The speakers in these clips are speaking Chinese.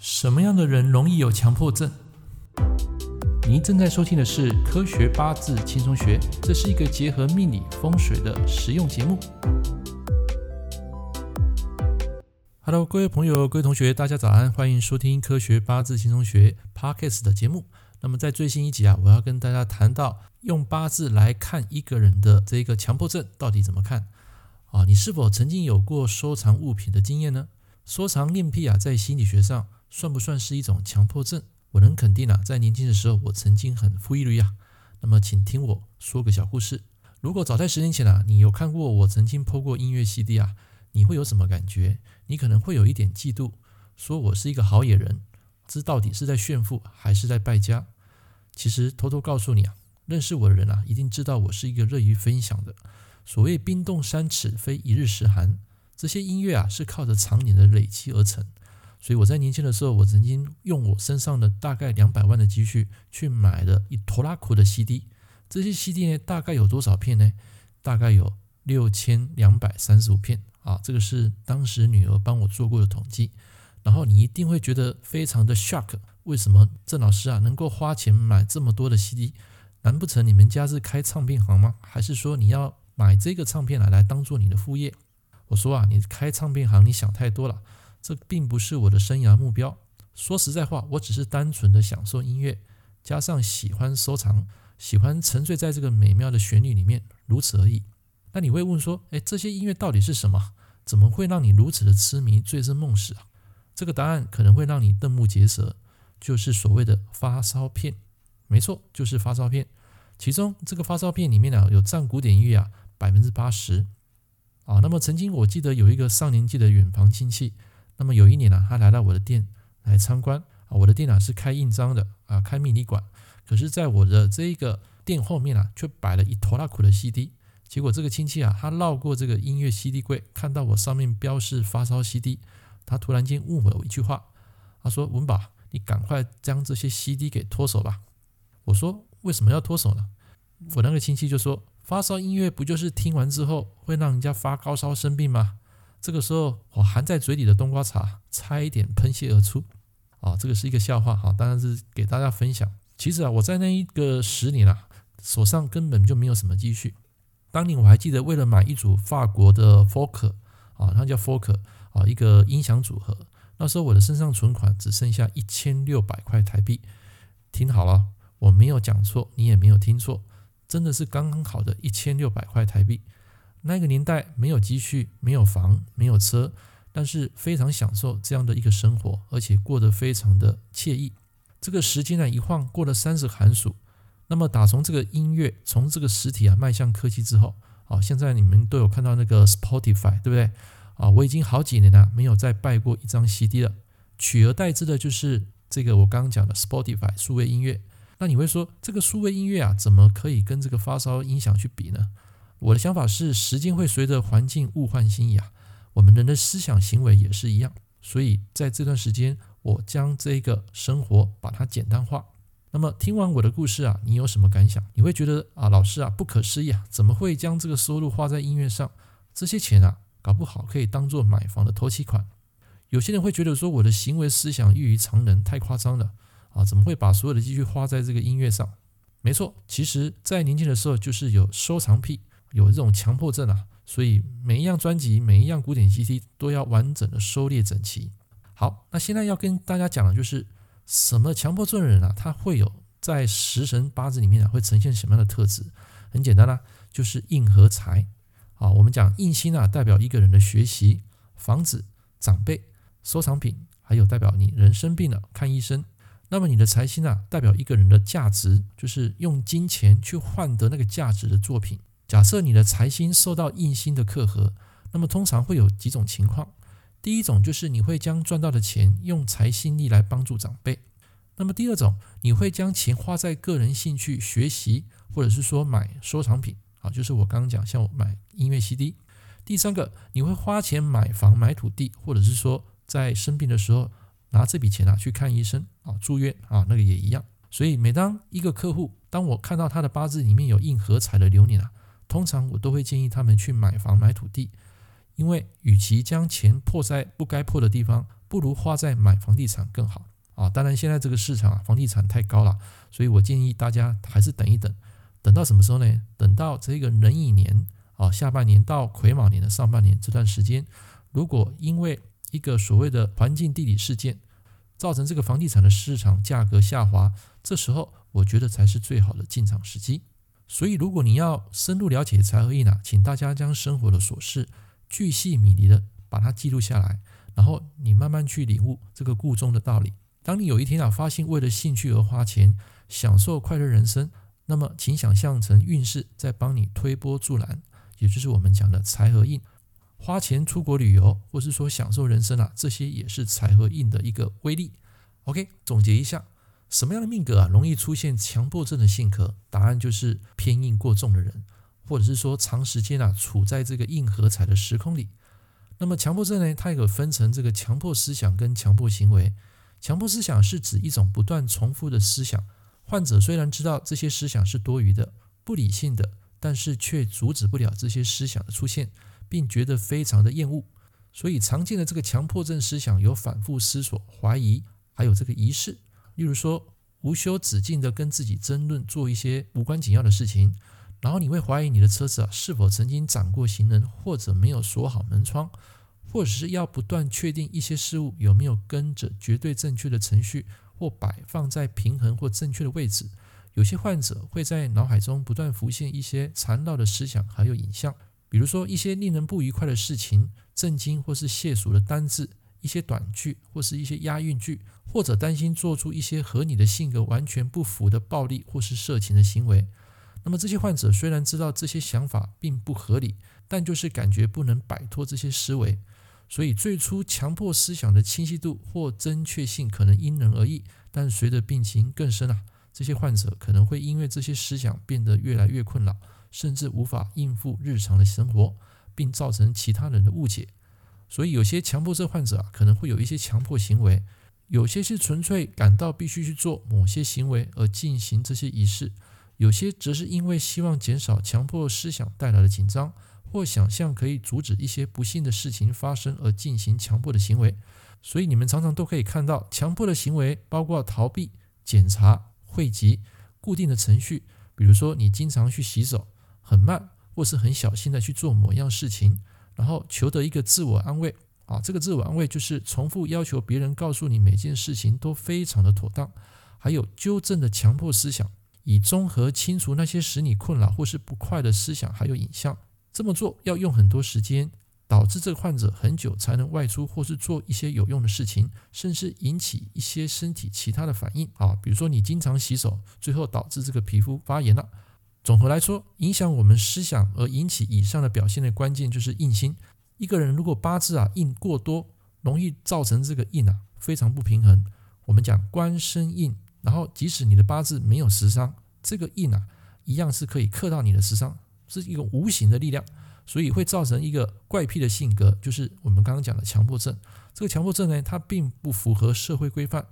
什么样的人容易有强迫症？您正在收听的是《科学八字轻松学》，这是一个结合命理风水的实用节目。Hello，各位朋友、各位同学，大家早安，欢迎收听《科学八字轻松学》Podcast 的节目。那么在最新一集啊，我要跟大家谈到用八字来看一个人的这个强迫症到底怎么看啊？你是否曾经有过收藏物品的经验呢？收藏恋癖啊，在心理学上。算不算是一种强迫症？我能肯定啊，在年轻的时候，我曾经很负义啊。那么，请听我说个小故事。如果早在十年前啊，你有看过我曾经 PO 过音乐 CD 啊，你会有什么感觉？你可能会有一点嫉妒，说我是一个好野人。这到底是在炫富还是在败家？其实偷偷告诉你啊，认识我的人啊，一定知道我是一个乐于分享的。所谓冰冻三尺，非一日之寒。这些音乐啊，是靠着常年的累积而成。所以我在年轻的时候，我曾经用我身上的大概两百万的积蓄去买了一拖拉库的 CD。这些 CD 呢，大概有多少片呢？大概有六千两百三十五片啊！这个是当时女儿帮我做过的统计。然后你一定会觉得非常的 shock，为什么郑老师啊能够花钱买这么多的 CD？难不成你们家是开唱片行吗？还是说你要买这个唱片来来当做你的副业？我说啊，你开唱片行，你想太多了。这并不是我的生涯目标。说实在话，我只是单纯的享受音乐，加上喜欢收藏，喜欢沉醉在这个美妙的旋律里面，如此而已。那你会问说，哎，这些音乐到底是什么？怎么会让你如此的痴迷、醉生梦死啊？这个答案可能会让你瞠目结舌，就是所谓的发烧片。没错，就是发烧片。其中这个发烧片里面呢，有占古典音乐啊百分之八十啊。那么曾经我记得有一个上年纪的远房亲戚。那么有一年呢、他来到我的店来参观啊，我的店啊是开印章的啊，开迷你馆。可是，在我的这一个店后面啊，却摆了一坨拉苦的 CD。结果这个亲戚啊，他绕过这个音乐 CD 柜，看到我上面标示发烧 CD，他突然间问我一句话，他说：“文宝，你赶快将这些 CD 给脱手吧。”我说：“为什么要脱手呢？”我那个亲戚就说：“发烧音乐不就是听完之后会让人家发高烧生病吗？”这个时候，我含在嘴里的冬瓜茶差一点喷泻而出，啊，这个是一个笑话哈，当然是给大家分享。其实啊，我在那一个十年啊，手上根本就没有什么积蓄。当年我还记得，为了买一组法国的 Fork，啊，它叫 Fork，啊，一个音响组合，那时候我的身上存款只剩下一千六百块台币。听好了，我没有讲错，你也没有听错，真的是刚刚好的一千六百块台币。那个年代没有积蓄，没有房，没有车，但是非常享受这样的一个生活，而且过得非常的惬意。这个时间呢，一晃过了三十寒暑。那么打从这个音乐从这个实体啊迈向科技之后，啊，现在你们都有看到那个 Spotify，对不对？啊，我已经好几年了没有再拜过一张 CD 了，取而代之的就是这个我刚刚讲的 Spotify 数位音乐。那你会说，这个数位音乐啊，怎么可以跟这个发烧音响去比呢？我的想法是，时间会随着环境物换星移啊，我们人的思想行为也是一样。所以在这段时间，我将这个生活把它简单化。那么听完我的故事啊，你有什么感想？你会觉得啊，老师啊，不可思议啊，怎么会将这个收入花在音乐上？这些钱啊，搞不好可以当做买房的头期款。有些人会觉得说，我的行为思想异于常人，太夸张了啊，怎么会把所有的积蓄花在这个音乐上？没错，其实在年轻的时候就是有收藏癖。有这种强迫症啊，所以每一样专辑、每一样古典 CD 都要完整的收列整齐。好，那现在要跟大家讲的就是什么强迫症的人啊，他会有在食神八字里面啊，会呈现什么样的特质？很简单啦、就是印和财。啊，我们讲印星啊，代表一个人的学习、房子、长辈、收藏品，还有代表你人生病了看医生。那么你的财星啊，代表一个人的价值，就是用金钱去换得那个价值的作品。假设你的财星受到印星的克合，那么通常会有几种情况。第一种就是你会将赚到的钱用财星力来帮助长辈；那么第二种，你会将钱花在个人兴趣、学习，或者是说买收藏品，啊，就是我刚刚讲，像我买音乐 CD。第三个，你会花钱买房、买土地，或者是说在生病的时候拿这笔钱啊去看医生啊、住院啊，那个也一样。所以每当一个客户，当我看到他的八字里面有印和财的流年啊。通常我都会建议他们去买房买土地，因为与其将钱破在不该破的地方，不如花在买房地产更好啊。当然，现在这个市场啊，房地产太高了，所以我建议大家还是等一等，等到什么时候呢？等到这个壬寅年啊，下半年到癸卯年的上半年这段时间，如果因为一个所谓的环境地理事件，造成这个房地产的市场价格下滑，这时候我觉得才是最好的进场时机。所以，如果你要深入了解财和印啊，请大家将生活的琐事巨细靡离的把它记录下来，然后你慢慢去领悟这个故中的道理。当你有一天啊发现为了兴趣而花钱，享受快乐人生，那么请想象成运势在帮你推波助澜，也就是我们讲的财和印。花钱出国旅游，或是说享受人生啊，这些也是财和印的一个威力。OK，总结一下，什么样的命格啊容易出现强迫症的性格？答案就是偏硬过重的人，或者是说长时间啊处在这个硬核彩的时空里。那么强迫症呢，它也有分成这个强迫思想跟强迫行为。强迫思想是指一种不断重复的思想，患者虽然知道这些思想是多余的、不理性的，但是却阻止不了这些思想的出现。并觉得非常的厌恶，所以常见的这个强迫症思想有反复思索、怀疑，还有这个仪式。例如说，无休止境的跟自己争论，做一些无关紧要的事情，然后你会怀疑你的车子啊是否曾经闪过行人，或者没有锁好门窗，或者是要不断确定一些事物有没有跟着绝对正确的程序，或摆放在平衡或正确的位置。有些患者会在脑海中不断浮现一些缠绕的思想，还有影像。比如说一些令人不愉快的事情、震惊或是亵渎的单字、一些短句或是一些押韵句，或者担心做出一些和你的性格完全不符的暴力或是色情的行为。那么这些患者虽然知道这些想法并不合理，但就是感觉不能摆脱这些思维。所以最初强迫思想的清晰度或正确性可能因人而异，但随着病情更深啊，这些患者可能会因为这些思想变得越来越困扰。甚至无法应付日常的生活，并造成其他人的误解。所以，有些强迫症患者啊，可能会有一些强迫行为；有些是纯粹感到必须去做某些行为而进行这些仪式；有些则是因为希望减少强迫思想带来的紧张，或想象可以阻止一些不幸的事情发生而进行强迫的行为。所以，你们常常都可以看到，强迫的行为包括逃避、检查、汇集、固定的程序，比如说你经常去洗手。很慢，或是很小心的去做某样事情，然后求得一个自我安慰啊，这个自我安慰就是重复要求别人告诉你每件事情都非常的妥当，还有纠正的强迫思想，以综合清除那些使你困扰或是不快的思想还有影像。这么做要用很多时间，导致这个患者很久才能外出或是做一些有用的事情，甚至引起一些身体其他的反应啊，比如说你经常洗手，最后导致这个皮肤发炎了。总和来说，影响我们思想而引起以上的表现的关键就是印星。一个人如果八字啊印过多，容易造成这个印啊非常不平衡。我们讲官生印，然后即使你的八字没有食伤，这个印啊一样是可以克到你的食伤，是一个无形的力量，所以会造成一个怪癖的性格，就是我们刚刚讲的强迫症。这个强迫症呢，它并不符合社会规范，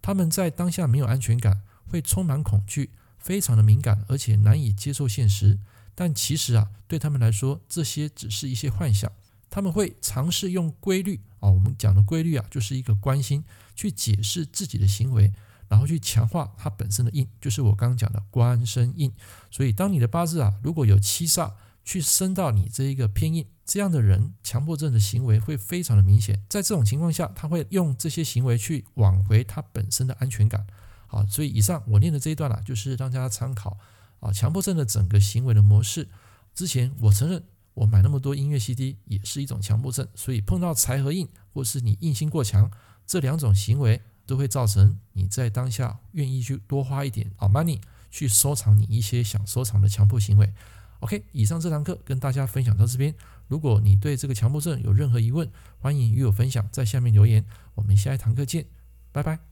他们在当下没有安全感，会充满恐惧。非常的敏感，而且难以接受现实。但其实啊，对他们来说，这些只是一些幻想。他们会尝试用规律啊，我们讲的规律啊，就是一个关心去解释自己的行为，然后去强化它本身的印，就是我刚刚讲的官生印。所以，当你的八字啊，如果有七煞去生到你这一个偏印，这样的人强迫症的行为会非常的明显。在这种情况下，他会用这些行为去挽回他本身的安全感。啊，所以以上我念的这一段啊，就是让大家参考啊，强迫症的整个行为的模式。之前我承认，我买那么多音乐 CD 也是一种强迫症，所以碰到财和印或是你印星过强，这两种行为都会造成你在当下愿意去多花一点啊 money 去收藏你一些想收藏的强迫行为。OK，以上这堂课跟大家分享到这边。如果你对这个强迫症有任何疑问，欢迎与我分享，在下面留言。我们下一堂课见，拜拜。